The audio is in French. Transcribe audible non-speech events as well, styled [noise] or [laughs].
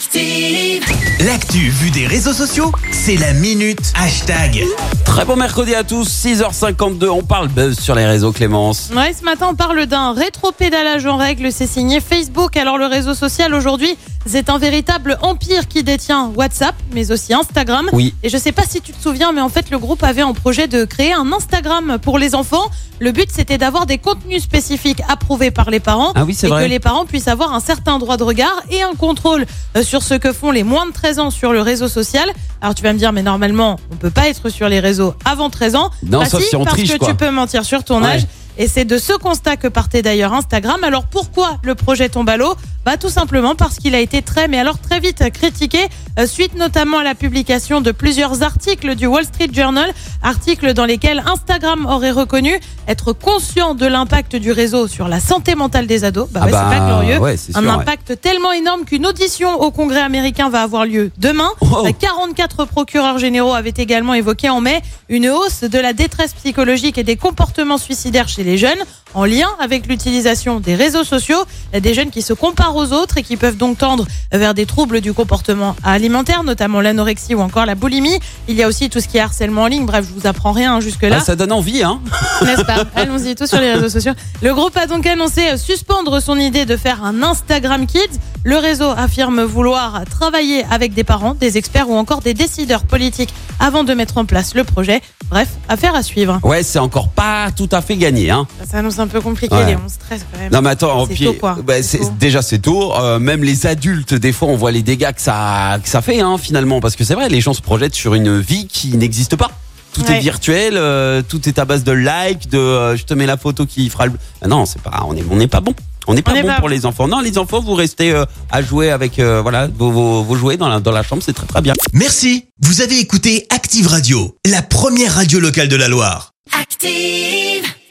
Active. L'actu vue des réseaux sociaux, c'est la minute hashtag. Très bon mercredi à tous, 6h52, on parle buzz sur les réseaux Clémence. Ouais, ce matin, on parle d'un rétro-pédalage en règle. C'est signé Facebook. Alors, le réseau social aujourd'hui, c'est un véritable empire qui détient WhatsApp, mais aussi Instagram. Oui. Et je sais pas si tu te souviens, mais en fait, le groupe avait en projet de créer un Instagram pour les enfants. Le but, c'était d'avoir des contenus spécifiques approuvés par les parents. Ah oui, c'est et vrai. que les parents puissent avoir un certain droit de regard et un contrôle euh, sur ce que font les moins de 13 ans sur le réseau social. Alors, tu vas me dire, mais normalement, on peut pas être sur les réseaux avant 13 ans. Non, Bah sauf si on parce triche, que quoi. tu peux mentir sur ton Ouais. âge. Et c'est de ce constat que partait d'ailleurs Instagram. Alors pourquoi le projet tombe à l'eau? Bah tout simplement parce qu'il a été très, mais alors très vite critiqué, euh, suite notamment à la publication de plusieurs articles du Wall Street Journal, articles dans lesquels Instagram aurait reconnu être conscient de l'impact du réseau sur la santé mentale des ados. Bah Ah ouais, bah, c'est pas glorieux. ouais, c'est Un ouais. impact tellement énorme qu'une audition au Congrès américain va avoir lieu demain. Oh. Euh, 44 procureurs généraux avaient également évoqué en mai une hausse de la détresse psychologique et des comportements suicidaires chez les jeunes en lien avec l'utilisation des réseaux sociaux. Il y a des jeunes qui se comparent aux autres et qui peuvent donc tendre vers des troubles du comportement alimentaire, notamment l'anorexie ou encore la boulimie. Il y a aussi tout ce qui est harcèlement en ligne. Bref, je vous apprends rien hein, jusque-là Ah, ça donne envie, hein [laughs] n'est-ce pas? Allons-y tous sur les réseaux sociaux. Le groupe a donc annoncé suspendre son idée de faire un Instagram Kids. Le réseau affirme vouloir travailler avec des parents, des experts ou encore des décideurs politiques avant de mettre en place le projet. Bref, affaire à suivre. Ouais, c'est encore pas tout à fait gagné, hein Ça s'annonce un peu compliqué, Ouais. on stresse quand même. Non mais attends, tôt, quoi. bah, déjà c'est tôt. Euh, même les adultes, des fois, on voit les dégâts que ça que ça fait, hein, finalement, parce que c'est vrai, les gens se projettent sur une vie qui n'existe pas. Tout est virtuel, euh, tout est à base de likes, de euh, je te mets la photo qui fera le. Ah non, c'est pas, on est, on n'est pas bon. On n'est pas On est bon pas pour les enfants. Non, les enfants, vous restez euh, à jouer avec euh, voilà vos, vos, vos jouets dans la, dans la chambre, c'est très très bien. Merci, vous avez écouté Active Radio, la première radio locale de la Loire. Active.